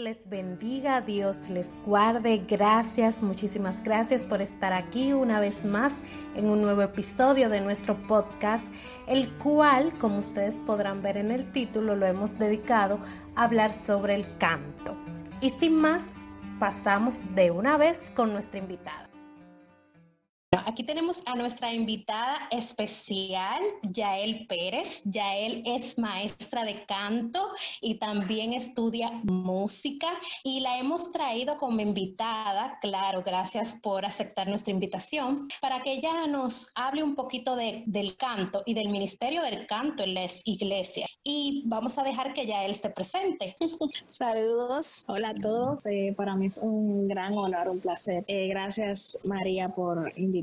Les bendiga, Dios les guarde. Gracias, muchísimas gracias por estar aquí una vez más en un nuevo episodio de nuestro podcast, el cual, como ustedes podrán ver en el título, lo hemos dedicado a hablar sobre el canto. Y sin más, pasamos de una vez con nuestra invitada. Aquí tenemos a nuestra invitada especial, Yael Pérez. Yael es maestra de canto y también estudia música y la hemos traído como invitada, claro, gracias por aceptar nuestra invitación, para que ella nos hable un poquito de, del canto y del ministerio del canto en la iglesia. Y vamos a dejar que Yael se presente. Saludos, hola a todos. Eh, para mí es un gran honor, un placer. Eh, gracias María por invitarme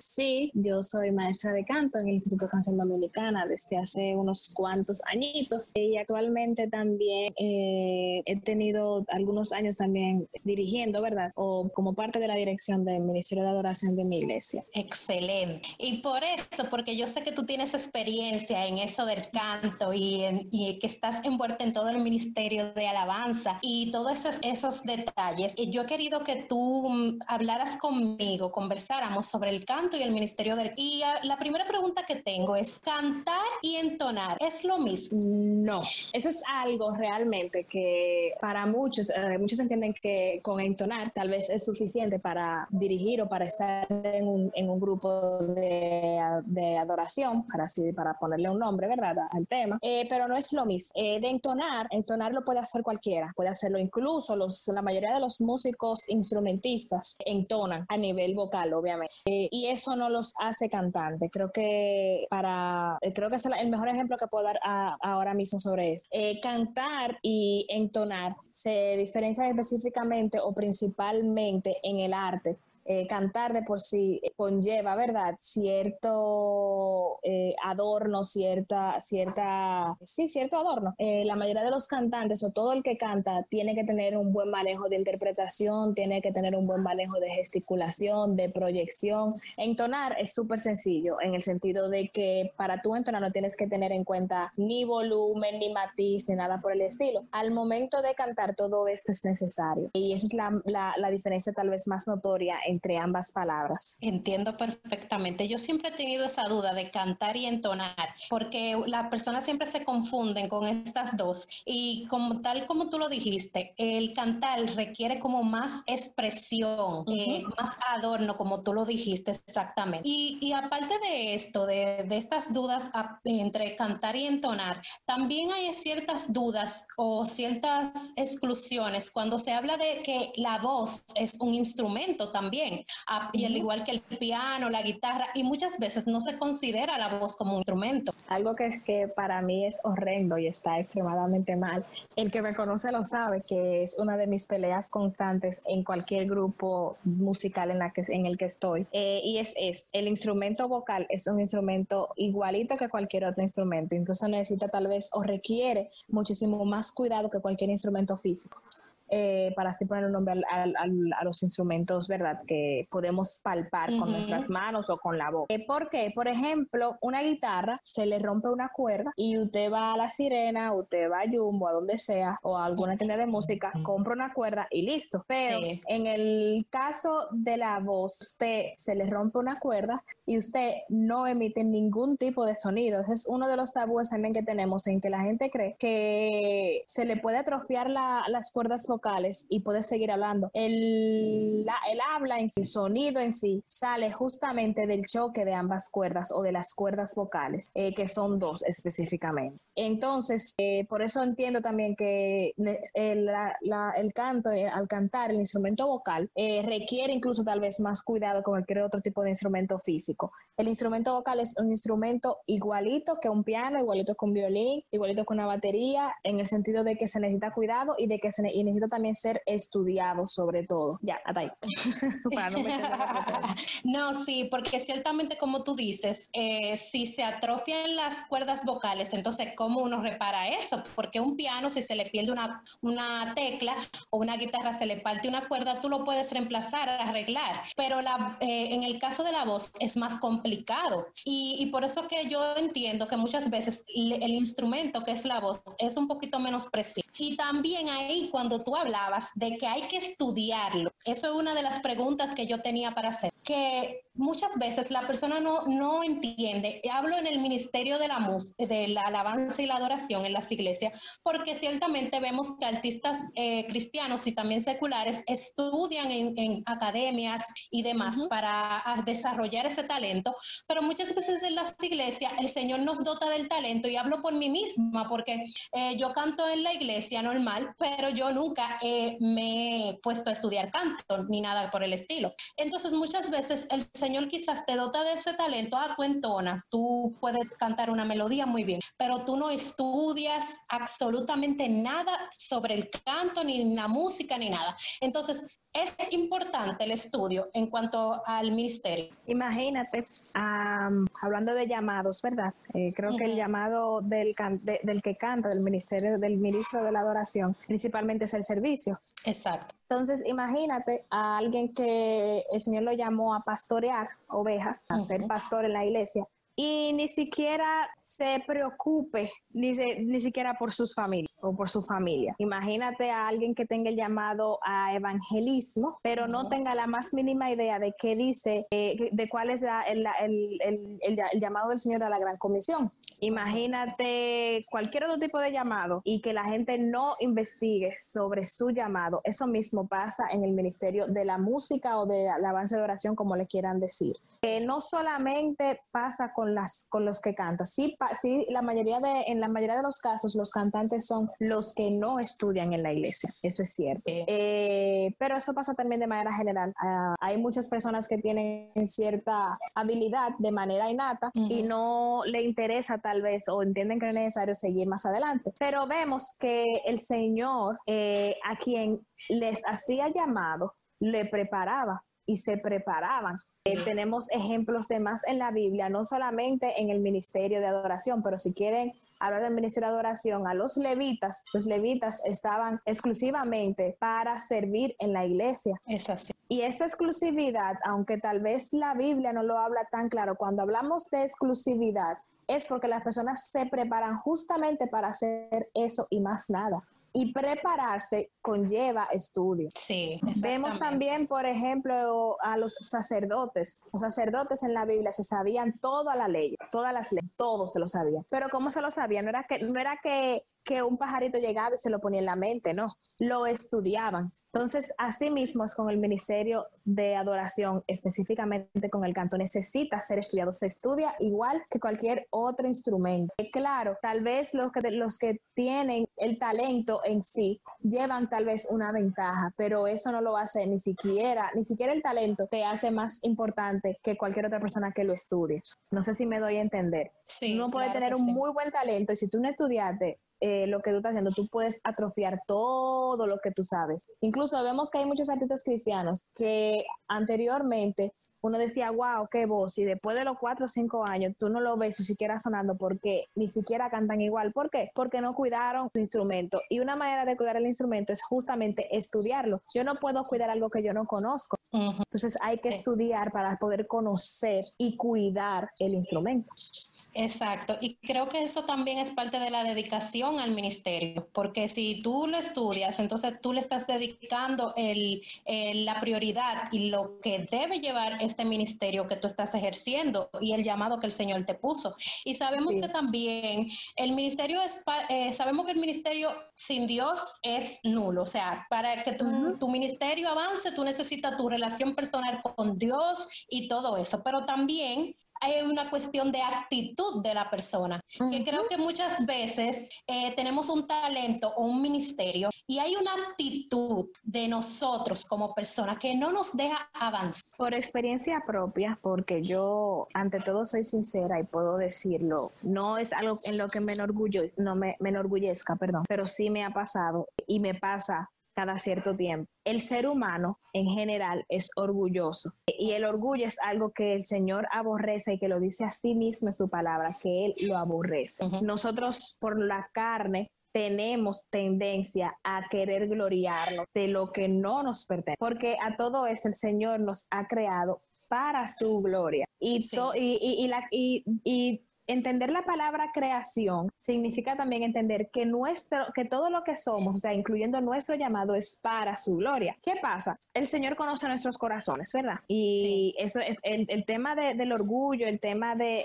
Sí, yo soy maestra de canto en el Instituto de Canción Dominicana desde hace unos cuantos añitos y actualmente también eh, he tenido algunos años también dirigiendo, ¿verdad? O como parte de la dirección del Ministerio de Adoración de mi iglesia. Excelente. Y por eso, porque yo sé que tú tienes experiencia en eso del canto y, y que estás envuelta en todo el Ministerio de Alabanza y todos esos, esos detalles, y yo he querido que tú mm, hablaras conmigo, conversáramos sobre el canto y el ministerio del... Y ah, la primera pregunta que tengo es, ¿cantar y entonar es lo mismo? No, eso es algo realmente que para muchos, eh, muchos entienden que con entonar tal vez es suficiente para dirigir o para estar en un, en un grupo de, de, adoración, para, así, para ponerle un nombre, ¿verdad?, al tema, eh, pero no es lo mismo. Eh, de entonar, entonar lo puede hacer cualquiera, puede hacerlo incluso los, la mayoría de los músicos instrumentistas entonan a nivel vocal, obviamente. Eh, y eso no los hace cantantes. Creo que para, eh, creo que es el mejor ejemplo que puedo dar ahora mismo sobre eso. Eh, cantar y entonar se diferencian específicamente o principalmente en el arte eh, cantar de por sí conlleva, ¿verdad? Cierto eh, adorno, cierta, cierta, sí, cierto adorno. Eh, la mayoría de los cantantes o todo el que canta tiene que tener un buen manejo de interpretación, tiene que tener un buen manejo de gesticulación, de proyección. Entonar es súper sencillo en el sentido de que para tú entonar no tienes que tener en cuenta ni volumen, ni matiz, ni nada por el estilo. Al momento de cantar todo esto es necesario y esa es la, la, la diferencia tal vez más notoria entre ambas palabras. Entiendo perfectamente. Yo siempre he tenido esa duda de cantar y entonar, porque las personas siempre se confunden con estas dos. Y como tal como tú lo dijiste, el cantar requiere como más expresión, eh, más adorno, como tú lo dijiste exactamente. Y, y aparte de esto, de, de estas dudas entre cantar y entonar, también hay ciertas dudas o ciertas exclusiones cuando se habla de que la voz es un instrumento también y al igual que el piano, la guitarra, y muchas veces no se considera la voz como un instrumento. Algo que, que para mí es horrendo y está extremadamente mal. El que me conoce lo sabe, que es una de mis peleas constantes en cualquier grupo musical en, la que, en el que estoy. Eh, y es, es, el instrumento vocal es un instrumento igualito que cualquier otro instrumento, incluso necesita tal vez o requiere muchísimo más cuidado que cualquier instrumento físico. Eh, para así poner un nombre a los instrumentos, ¿verdad? Que podemos palpar con nuestras manos o con la boca. Eh, ¿Por qué? Por ejemplo, una guitarra se le rompe una cuerda y usted va a la sirena, usted va a Jumbo, a donde sea, o a alguna tienda de música, compra una cuerda y listo. Pero en el caso de la voz, usted se le rompe una cuerda y usted no emite ningún tipo de sonido. Ese es uno de los tabúes también que tenemos en que la gente cree que se le puede atrofiar las cuerdas vocales y puede seguir hablando. El, habla en sí, el sonido en sí, sale justamente del choque de ambas cuerdas o de las cuerdas vocales, eh, que son dos específicamente. Entonces, eh, por eso entiendo también que el, canto, eh, al cantar el instrumento vocal, requiere incluso tal vez más cuidado que cualquier otro tipo de instrumento físico El instrumento vocal es un instrumento igualito que un piano, igualito que un violín, igualito que una batería, en el sentido de que se necesita cuidado y de que se necesita también ser estudiado sobre todo. Ya, hasta ahí. no, sí, porque ciertamente como tú dices, eh, si se atrofian las cuerdas vocales, entonces ¿cómo uno repara eso? Porque un piano, si se le pierde una, una tecla o una guitarra, se le parte una cuerda, tú lo puedes reemplazar, arreglar. Pero la, eh, en el caso de la voz es más complicado complicado. Y, por eso que yo entiendo que muchas veces el instrumento que es la voz es un poquito menos preciso. Y también ahí cuando tú hablabas de que hay que estudiarlo, eso es una de las preguntas que yo tenía para hacer, que muchas veces la persona no, no entiende. Hablo en el ministerio de la, de la alabanza y la adoración en las iglesias, porque ciertamente vemos que artistas eh, cristianos y también seculares estudian en, academias y demás para desarrollar ese talento, pero muchas veces en las iglesias el Señor nos dota del talento y hablo por mí misma, porque eh, yo canto en la iglesia normal, pero yo nunca me he puesto a estudiar canto ni nada por el estilo. Entonces muchas veces el Señor quizás te dota de ese talento, a ah, tu entona, tú puedes cantar una melodía muy bien, pero tú no estudias absolutamente nada sobre el canto, ni la música, ni nada. Entonces, es importante el estudio en cuanto al ministerio. Imagínate, hablando de llamados, ¿verdad? Eh, creo que el llamado del, del que canta, del ministerio, del ministro de la adoración, principalmente es el servicio. Exacto. Entonces, imagínate a alguien que el Señor lo llamó a pastorear ovejas, a ser pastor en la iglesia, y ni siquiera se preocupe ni, ni siquiera por sus familias o por su familia. Imagínate a alguien que tenga el llamado a evangelismo, pero no tenga la más mínima idea de qué dice, eh, de cuál es el, el, llamado del Señor a la gran comisión. Imagínate cualquier otro tipo de llamado y que la gente no investigue sobre su llamado. Eso mismo pasa en el ministerio de la música o de la avance de oración, como le quieran decir. no solamente pasa con las con los que cantan, sí, sí, la mayoría de en la mayoría de los casos los cantantes son los que no estudian en la iglesia. Eso es cierto. Eh, pero eso pasa también de manera general. Ah, hay muchas personas que tienen cierta habilidad de manera innata y no le interesa tal vez o entienden que es necesario seguir más adelante. Pero vemos que el Señor eh, a quien les hacía llamado le preparaba y se preparaban. Eh, tenemos ejemplos de más en la Biblia, no solamente en el ministerio de adoración, pero si quieren hablar del ministerio de adoración, a los levitas, los levitas estaban exclusivamente para servir en la iglesia. Es así. Y esa exclusividad, aunque tal vez la Biblia no lo habla tan claro, cuando hablamos de exclusividad, es porque las personas se preparan justamente para hacer eso y más nada y prepararse conlleva estudio. Sí, Vemos también, por ejemplo, a los sacerdotes. Los sacerdotes en la Biblia se sabían toda la ley, todas las leyes, todo se lo sabían. Pero ¿cómo se lo sabían? No era que, no era que que un pajarito llegaba y se lo ponía en la mente, no, lo estudiaban. Entonces, así mismo es con el Ministerio de Adoración, específicamente con el canto, necesita ser estudiado, se estudia igual que cualquier otro instrumento. Claro, tal vez los que, los que tienen el talento en sí llevan tal vez una ventaja, pero eso no lo hace ni siquiera, ni siquiera el talento te hace más importante que cualquier otra persona que lo estudie. No sé si me doy a entender. Sí, Uno puede tener un muy buen talento y si tú no estudiaste, eh, lo que tú estás haciendo, tú puedes atrofiar todo lo que tú sabes. Incluso vemos que hay muchos artistas cristianos que anteriormente uno decía, wow, qué voz, y después de los cuatro o cinco años tú no lo ves ni siquiera sonando porque ni siquiera cantan igual. ¿Por qué? Porque no cuidaron su instrumento. Y una manera de cuidar el instrumento es justamente estudiarlo. Yo no puedo cuidar algo que yo no conozco. Entonces hay que estudiar para poder conocer y cuidar el instrumento. Exacto, y creo que eso también es parte de la dedicación al ministerio, porque si tú lo estudias, entonces tú le estás dedicando el, la prioridad y lo que debe llevar este ministerio que tú estás ejerciendo y el llamado que el Señor te puso. Y sabemos que también el ministerio es, eh, sabemos que el ministerio sin Dios es nulo, o sea, para que tu, tu ministerio avance, tú necesitas tu relación personal con Dios y todo eso, pero también hay una cuestión de actitud de la persona, que creo que muchas veces eh, tenemos un talento o un ministerio y hay una actitud de nosotros como personas que no nos deja avanzar. Por experiencia propia, porque yo ante todo soy sincera y puedo decirlo, no es algo en lo que me enorgullo, no me, me enorgullezca, perdón, pero sí me ha pasado y me pasa cada cierto tiempo. El ser humano en general es orgulloso y el orgullo es algo que el Señor aborrece y que lo dice a sí mismo en su palabra, que Él lo aborrece. Nosotros por la carne tenemos tendencia a querer gloriarnos de lo que no nos pertenece, porque a todo eso el Señor nos ha creado para su gloria. Y, y, la, y entender la palabra creación significa también entender que nuestro, que todo lo que somos, o sea, incluyendo nuestro llamado, es para su gloria. ¿Qué pasa? El Señor conoce nuestros corazones, ¿verdad? Y eso es el, tema del orgullo, el tema de,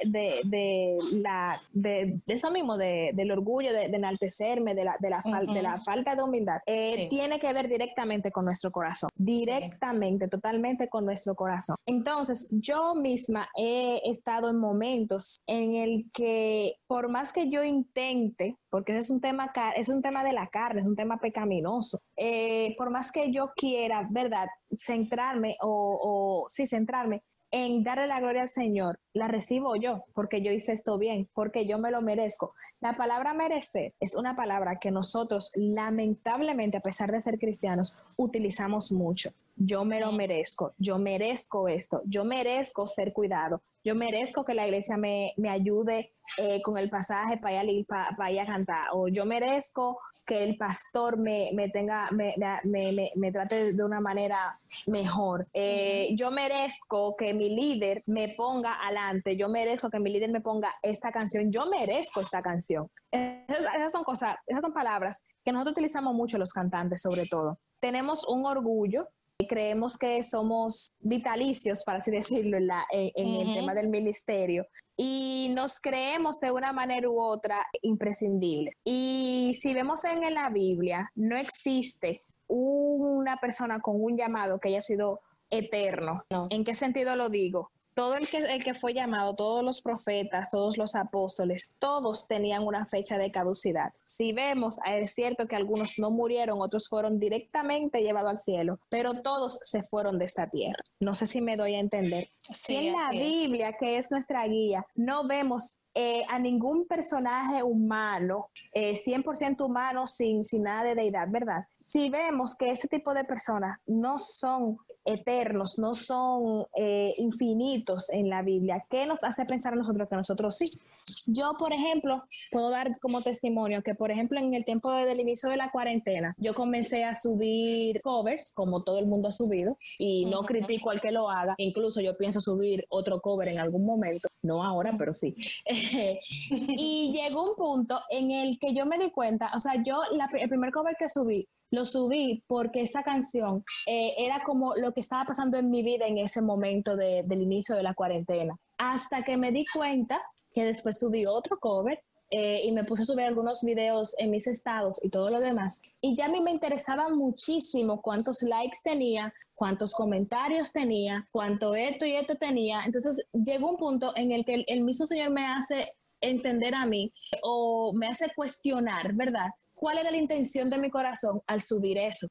la de, eso mismo, del orgullo, de, enaltecerme, de la, de la, de la falta de humildad, eh, tiene que ver directamente con nuestro corazón, directamente, totalmente con nuestro corazón. Entonces, yo misma he estado en momentos en el que por más que yo intente, porque ese es un tema, es un tema de la carne, es un tema pecaminoso, eh, por más que yo quiera, ¿verdad?, centrarme o, o sí, centrarme en darle la gloria al Señor, la recibo yo, porque yo hice esto bien, porque yo me lo merezco. La palabra merecer es una palabra que nosotros, lamentablemente, a pesar de ser cristianos, utilizamos mucho. Yo me lo merezco, yo merezco esto, yo merezco ser cuidado, yo merezco que la iglesia me, ayude eh, con el pasaje para ir, para, ir a cantar, o yo merezco que el pastor me, tenga, me, me, trate de una manera mejor. Eh, yo merezco que mi líder me ponga adelante, yo merezco que mi líder me ponga esta canción, yo merezco esta canción. esas son cosas, esas son palabras que nosotros utilizamos mucho los cantantes sobre todo. Tenemos un orgullo creemos que somos vitalicios, para así decirlo, en, la, en, el tema del ministerio y nos creemos de una manera u otra imprescindibles. Y si vemos en la Biblia, no existe una persona con un llamado que haya sido eterno. ¿En qué sentido lo digo? Todo el que, el que fue llamado, todos los profetas, todos los apóstoles, todos tenían una fecha de caducidad. Si vemos, es cierto que algunos no murieron, otros fueron directamente llevados al cielo, pero todos se fueron de esta tierra. No sé si me doy a entender. si en la Biblia, que es nuestra guía, no vemos eh, a ningún personaje humano, 100% eh, humano, sin, sin nada de deidad, ¿verdad? Si vemos que ese tipo de personas no son eternos, no son eh, infinitos en la Biblia. ¿Qué nos hace pensar a nosotros que nosotros sí? Yo, por ejemplo, puedo dar como testimonio que, por ejemplo, en el tiempo del inicio de la cuarentena, yo comencé a subir covers, como todo el mundo ha subido, y no critico al que lo haga. Incluso yo pienso subir otro cover en algún momento, no ahora, pero sí. y llegó un punto en el que yo me di cuenta, o sea, yo, el primer cover que subí, lo subí porque esa canción eh, era como lo que estaba pasando en mi vida en ese momento del inicio de la cuarentena. Hasta que me di cuenta que después subí otro cover eh, y me puse a subir algunos videos en mis estados y todo lo demás. Y ya a mí me interesaba muchísimo cuántos likes tenía, cuántos comentarios tenía, cuánto esto y esto tenía. Entonces llegó un punto en el que el mismo Señor me hace entender a mí o me hace cuestionar, ¿verdad? Cuál era la intención de mi corazón al subir eso.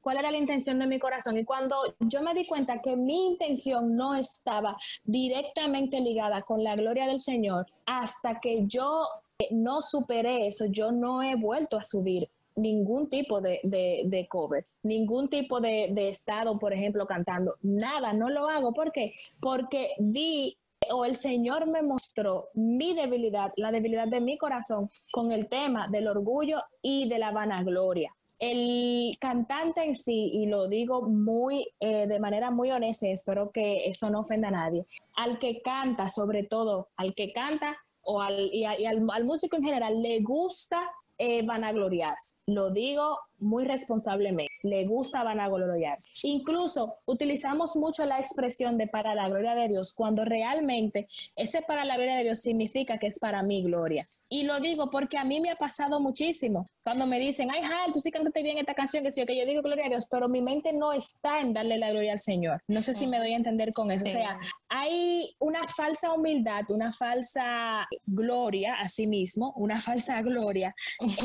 ¿Cuál era la intención de mi corazón? Y cuando yo me di cuenta que mi intención no estaba directamente ligada con la gloria del Señor, hasta que yo no superé eso, yo no he vuelto a subir ningún tipo de, cover, ningún tipo de, de, estado, por ejemplo, cantando, nada, no lo hago. ¿Por qué? Porque vi o el Señor me mostró mi debilidad, la debilidad de mi corazón con el tema del orgullo y de la vanagloria. El cantante en sí, y lo digo muy eh, de manera muy honesta, espero que eso no ofenda a nadie, al que canta, sobre todo al que canta o al, y, al músico en general, le gusta eh, vanagloriarse. Lo digo muy responsablemente. Le gusta vanagloriarse. Incluso utilizamos mucho la expresión de para la gloria de Dios cuando realmente ese para la gloria de Dios significa que es para mi gloria. Y lo digo porque a mí me ha pasado muchísimo. Cuando me dicen, ay, Hal, tú sí cantaste bien esta canción, que, sí, que yo digo gloria a Dios, pero mi mente no está en darle la gloria al Señor. No sé si me doy a entender con eso. O sea, hay una falsa humildad, una falsa gloria a sí mismo, una falsa gloria,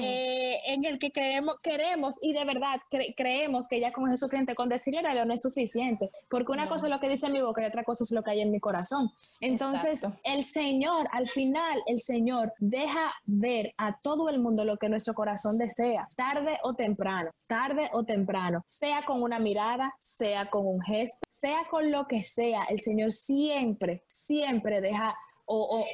eh, en el que queremos, y de verdad creemos que ya con Jesús suficiente, con decirle a Dios no es suficiente, porque una cosa es lo que dice mi boca y otra cosa es lo que hay en mi corazón. Entonces, el Señor, al final, el Señor deja ver a todo el mundo lo que nuestro corazón desea, tarde o temprano, tarde o temprano, sea con una mirada, sea con un gesto, sea con lo que sea, el Señor siempre, siempre deja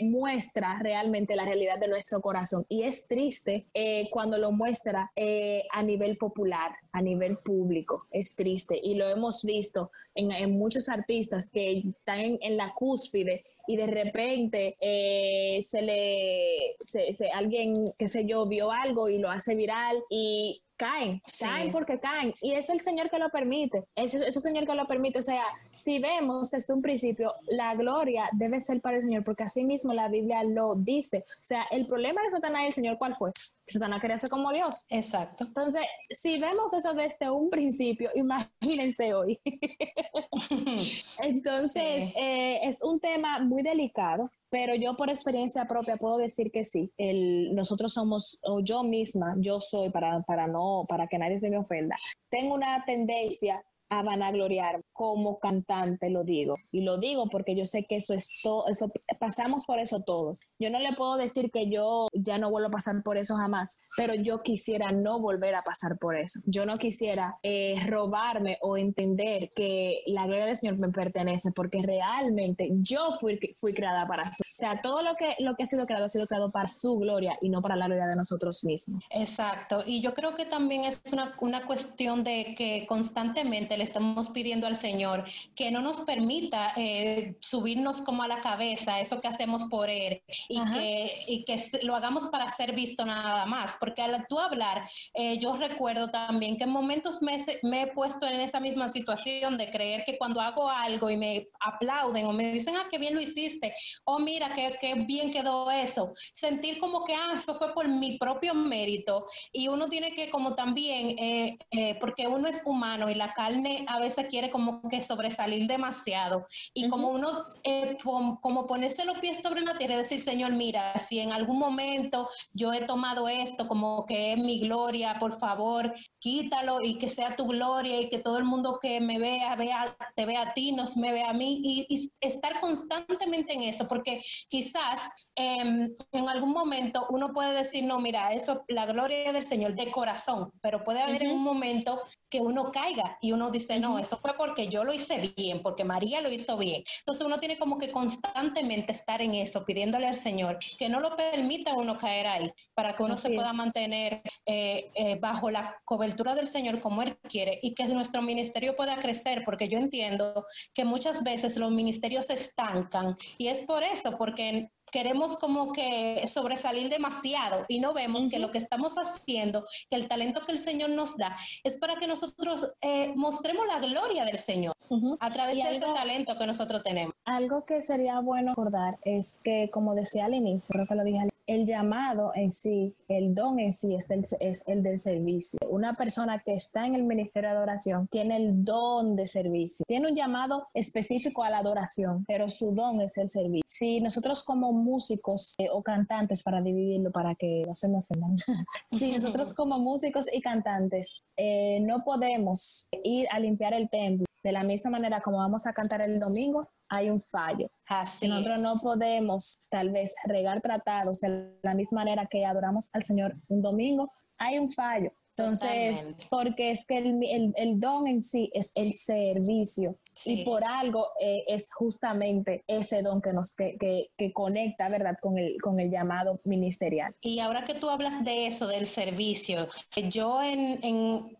muestra realmente la realidad de nuestro corazón. Y es triste eh, cuando lo muestra eh, a nivel popular, a nivel público. Es triste. Y lo hemos visto en, muchos artistas que están en, la cúspide y de repente eh, se le, se, alguien, qué sé yo, vio algo y lo hace viral y caen, caen porque caen. Y es el Señor que lo permite, es, es el Señor que lo permite. O sea, si vemos desde un principio, la gloria debe ser para el Señor, porque así mismo la Biblia lo dice. O sea, el problema de Satanás y el Señor, ¿cuál fue? Satanás quería ser como Dios. Exacto. Entonces, si vemos eso desde un principio, imagínense hoy. Entonces, eh, es un tema muy delicado pero yo por experiencia propia puedo decir que sí. El, nosotros somos, o yo misma, yo soy, para, para, no, para que nadie se me ofenda, tengo una tendencia a vanagloriar como cantante, lo digo. Y lo digo porque yo sé que eso es todo, eso pasamos por eso todos. Yo no le puedo decir que yo ya no vuelvo a pasar por eso jamás, pero yo quisiera no volver a pasar por eso. Yo no quisiera eh, robarme o entender que la gloria del Señor me pertenece porque realmente yo fui, fui creada para eso. O sea, todo lo que, lo que ha sido creado ha sido creado para su gloria y no para la gloria de nosotros mismos. Exacto. Y yo creo que también es una, una cuestión de que constantemente le estamos pidiendo al Señor que no nos permita eh, subirnos como a la cabeza eso que hacemos por Él y que, y que lo hagamos para ser visto nada más. Porque al tú hablar, eh, yo recuerdo también que en momentos me, me, he puesto en esa misma situación de creer que cuando hago algo y me aplauden o me dicen, ah, qué bien lo hiciste, o oh, mira, qué, qué bien quedó eso, sentir como que, ah, eso fue por mi propio mérito y uno tiene que como también, eh, porque uno es humano y la carne a veces quiere como que sobresalir demasiado. Y como uno, eh, como, ponerse los pies sobre la tierra y decir, Señor, mira, si en algún momento yo he tomado esto como que es mi gloria, por favor, quítalo y que sea tu gloria y que todo el mundo que me vea, vea te vea a ti, nos me vea a mí y, y estar constantemente en eso, porque quizás Em, en algún momento uno puede decir, no, mira, eso la gloria del Señor de corazón, pero puede haber en un momento que uno caiga y uno dice, no, eso fue porque yo lo hice bien, porque María lo hizo bien. Entonces uno tiene como que constantemente estar en eso, pidiéndole al Señor que no lo permita uno caer ahí, para que uno se pueda mantener eh, eh, bajo la cobertura del Señor como Él quiere y que nuestro ministerio pueda crecer, porque yo entiendo que muchas veces los ministerios se estancan y es por eso, porque queremos como que sobresalir demasiado y no vemos que lo que estamos haciendo, que el talento que el Señor nos da, es para que nosotros eh, mostremos la gloria del Señor a través de ese talento que nosotros tenemos. Algo que sería bueno recordar es que, como decía al inicio, creo que lo dije al el llamado en sí, el don en sí es, es, el del servicio. Una persona que está en el ministerio de adoración tiene el don de servicio. Tiene un llamado específico a la adoración, pero su don es el servicio. Si nosotros como músicos eh, o cantantes, para dividirlo, para que no se me ofendan, si nosotros como músicos y cantantes eh, no podemos ir a limpiar el templo de la misma manera como vamos a cantar el domingo, hay un fallo. Así nosotros no podemos tal vez regar tratados de la misma manera que adoramos al Señor un domingo, hay un fallo. Entonces, porque es que el, el, don en sí es el servicio. Y por algo eh, es justamente ese don que nos que, que, conecta, ¿verdad?, con el, con el llamado ministerial. Y ahora que tú hablas de eso, del servicio, yo en, en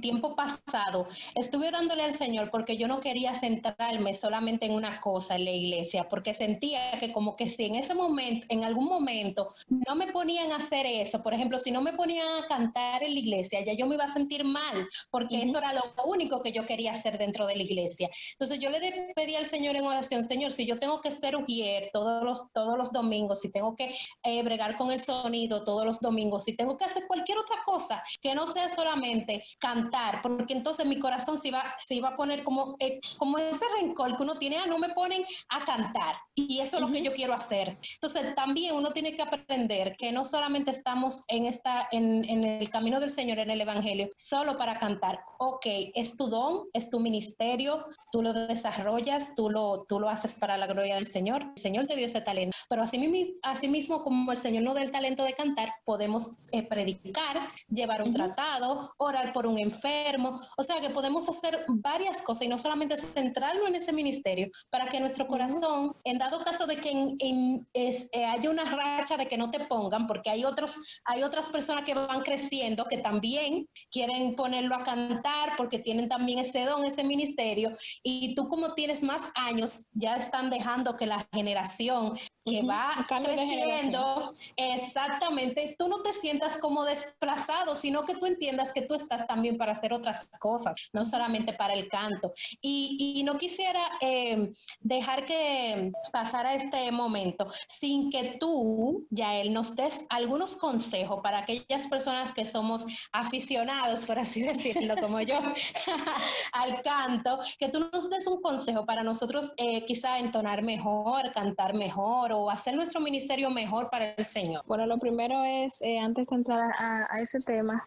tiempo pasado estuve orándole al Señor porque yo no quería centrarme solamente en una cosa en la iglesia, porque sentía que como que si en ese momento, en algún momento, no me ponían a hacer eso, por ejemplo, si no me ponían a cantar en la iglesia, ya yo me iba a sentir mal, porque eso era lo único que yo quería hacer dentro de la iglesia. Entonces yo le pedí al Señor en oración, Señor, si yo tengo que ser ujier todos los, todos los domingos, si tengo que eh, bregar con el sonido todos los domingos, si tengo que hacer cualquier otra cosa que no sea solamente cantar, porque entonces mi corazón se iba, se iba a poner como, eh, como ese rencor que uno tiene, ah, no me ponen a cantar. Y eso es lo que yo quiero hacer. Entonces también uno tiene que aprender que no solamente estamos en, esta, en, en el camino del Señor, en el Evangelio, solo para cantar. Ok, es tu don, es tu ministerio, tú lo desarrollas, tú lo, tú lo haces para la gloria del Señor. El Señor te dio ese talento. Pero así, así mismo como el Señor no da el talento de cantar, podemos eh, predicar, llevar un tratado, orar por un enfermo. O sea que podemos hacer varias cosas y no solamente centrarnos en ese ministerio para que nuestro corazón, en dado caso de que en, eh, haya una racha de que no te pongan, porque hay, otros, hay otras personas que van creciendo que también quieren ponerlo a cantar porque tienen también ese don, ese ministerio, y tú como tienes más años, ya están dejando que la generación que va creciendo, exactamente, tú no te sientas como desplazado, sino que tú entiendas que tú estás también para hacer otras cosas, no solamente para el canto. Y, no quisiera eh, dejar que pasara este momento sin que tú, ya él, nos des algunos consejos para aquellas personas que somos aficionados, por así decirlo, como yo, al canto, que tú nos des un consejo para nosotros eh, quizá entonar mejor, cantar mejor o hacer nuestro ministerio mejor para el Señor? Bueno, lo primero es, eh, antes de entrar a, ese tema,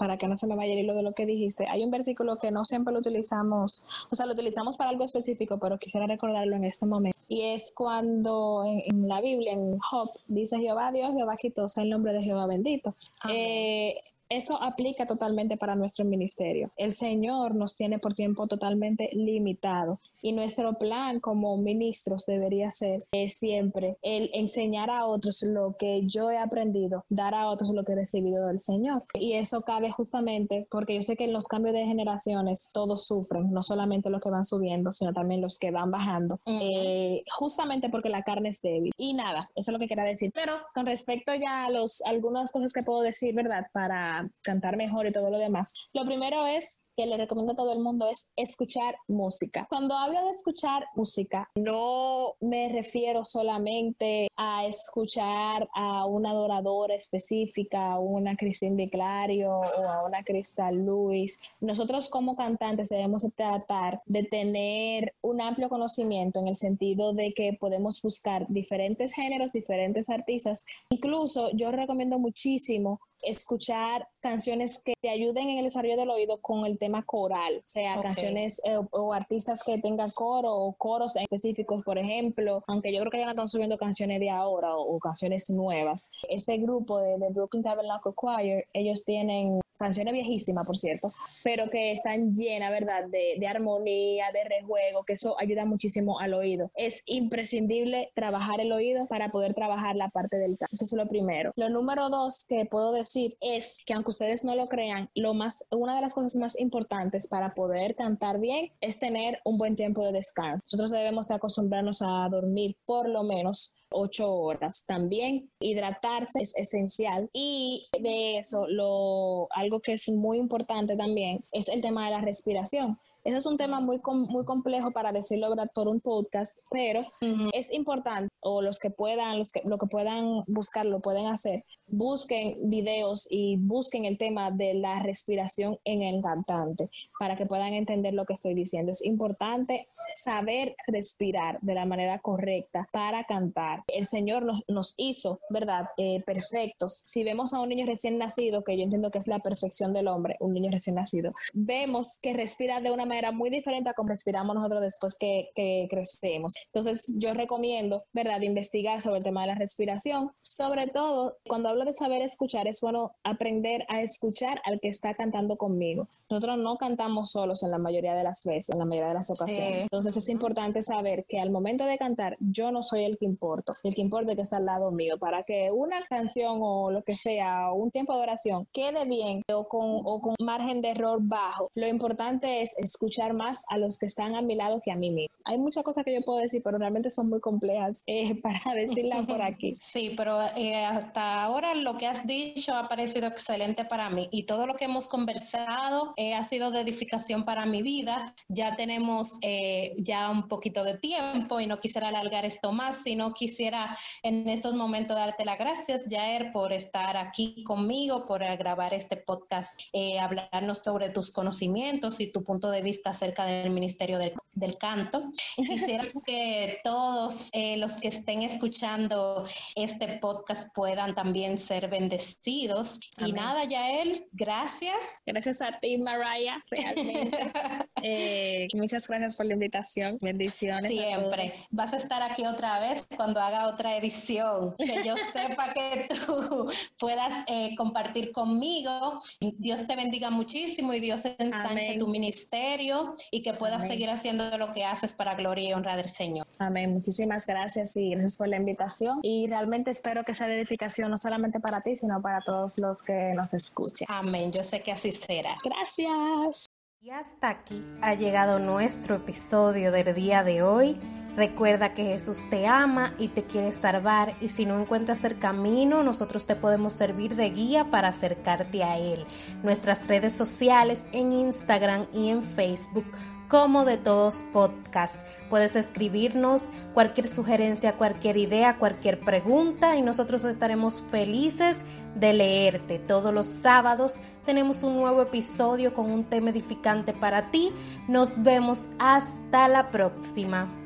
para que no se me vaya el hilo de lo que dijiste, hay un versículo que no siempre lo utilizamos, o sea, lo utilizamos para algo específico, pero quisiera recordarlo en este momento. Y es cuando en, la Biblia, en Job, dice Jehová Dios, Jehová quitó el nombre de Jehová bendito. Eh, eso aplica totalmente para nuestro ministerio. El Señor nos tiene por tiempo totalmente limitado y nuestro plan como ministros debería ser siempre el enseñar a otros lo que yo he aprendido, dar a otros lo que he recibido del Señor. Y eso cabe justamente porque yo sé que en los cambios de generaciones todos sufren, no solamente los que van subiendo, sino también los que van bajando, eh, justamente porque la carne es débil. Y nada, eso es lo que quería decir. Pero con respecto ya a los, algunas cosas que puedo decir, ¿verdad? Para cantar mejor y todo lo demás. Lo primero es que le recomiendo a todo el mundo es escuchar música. Cuando hablo de escuchar música, no me refiero solamente a escuchar a una adoradora específica, a una Cristina de Clario o a una Crystal Lewis. Nosotros como cantantes debemos tratar de tener un amplio conocimiento en el sentido de que podemos buscar diferentes géneros, diferentes artistas. Incluso yo recomiendo muchísimo escuchar canciones que te ayuden en el desarrollo del oído con el tema coral, o sea, canciones eh, o artistas que tengan coro o coros específicos, por ejemplo, aunque yo creo que ya no están subiendo canciones de ahora o, canciones nuevas. Este grupo de, de Brooklyn Tabernacle Choir, ellos tienen canciones viejísimas, por cierto, pero que están llenas, ¿verdad?, de, de, armonía, de rejuego, que eso ayuda muchísimo al oído. Es imprescindible trabajar el oído para poder trabajar la parte del canto. Eso es lo primero. Lo número dos que puedo decir es que aunque ustedes no lo crean, lo más, una de las cosas más importantes para poder cantar bien es tener un buen tiempo de descanso. Nosotros debemos de acostumbrarnos a dormir por lo menos ocho horas. También hidratarse es esencial y de eso lo algo que es muy importante también es el tema de la respiración. Ese es un tema muy, muy complejo para decirlo por un podcast, pero es importante, o los que puedan, los que, lo que puedan buscar, lo pueden hacer, busquen videos y busquen el tema de la respiración en el cantante para que puedan entender lo que estoy diciendo. Es importante saber respirar de la manera correcta para cantar. El Señor nos, nos hizo, ¿verdad? Eh, perfectos. Si vemos a un niño recién nacido, que yo entiendo que es la perfección del hombre, un niño recién nacido, vemos que respira de una manera muy diferente a como respiramos nosotros después que, que crecemos. Entonces, yo recomiendo, ¿verdad?, investigar sobre el tema de la respiración. Sobre todo, cuando hablo de saber escuchar, es bueno aprender a escuchar al que está cantando conmigo. Nosotros no cantamos solos en la mayoría de las veces, en la mayoría de las ocasiones. Entonces es importante saber que al momento de cantar yo no soy el que importo, el que importa es que está al lado mío. Para que una canción o lo que sea, o un tiempo de oración quede bien o con, o con margen de error bajo, lo importante es, es escuchar más a los que están a mi lado que a mí mismo. Hay muchas cosas que yo puedo decir, pero realmente son muy complejas eh, para decirlas por aquí. Sí, pero eh, hasta ahora lo que has dicho ha parecido excelente para mí y todo lo que hemos conversado eh, ha sido de edificación para mi vida. Ya tenemos ya un poquito de tiempo y no quisiera alargar esto más, sino quisiera en estos momentos darte las gracias, Jair, por estar aquí conmigo, por grabar este podcast, hablarnos sobre tus conocimientos y tu punto de vista acerca del Ministerio del, del Canto. Quisiera que todos los que estén escuchando este podcast puedan también ser bendecidos. Y nada, Yael, gracias. Gracias a ti, Mariah, realmente. Eh, muchas gracias por la invitación. Bendiciones. Siempre. Vas a estar aquí otra vez cuando haga otra edición. Que yo sepa que tú puedas eh, compartir conmigo. Dios te bendiga muchísimo y Dios ensanche tu ministerio y que puedas seguir haciendo lo que haces para gloria y honra del Señor. Amén. Muchísimas gracias y gracias por la invitación. Y realmente espero que sea de edificación no solamente para ti, sino para todos los que nos escuchen. Amén. Yo sé que así será. Gracias. Y hasta aquí ha llegado nuestro episodio del día de hoy. Recuerda que Jesús te ama y te quiere salvar y si no encuentras el camino, nosotros te podemos servir de guía para acercarte a Él. Nuestras redes sociales en Instagram y en Facebook como de todos podcast. Puedes escribirnos cualquier sugerencia, cualquier idea, cualquier pregunta y nosotros estaremos felices de leerte. Todos los sábados tenemos un nuevo episodio con un tema edificante para ti. Nos vemos hasta la próxima.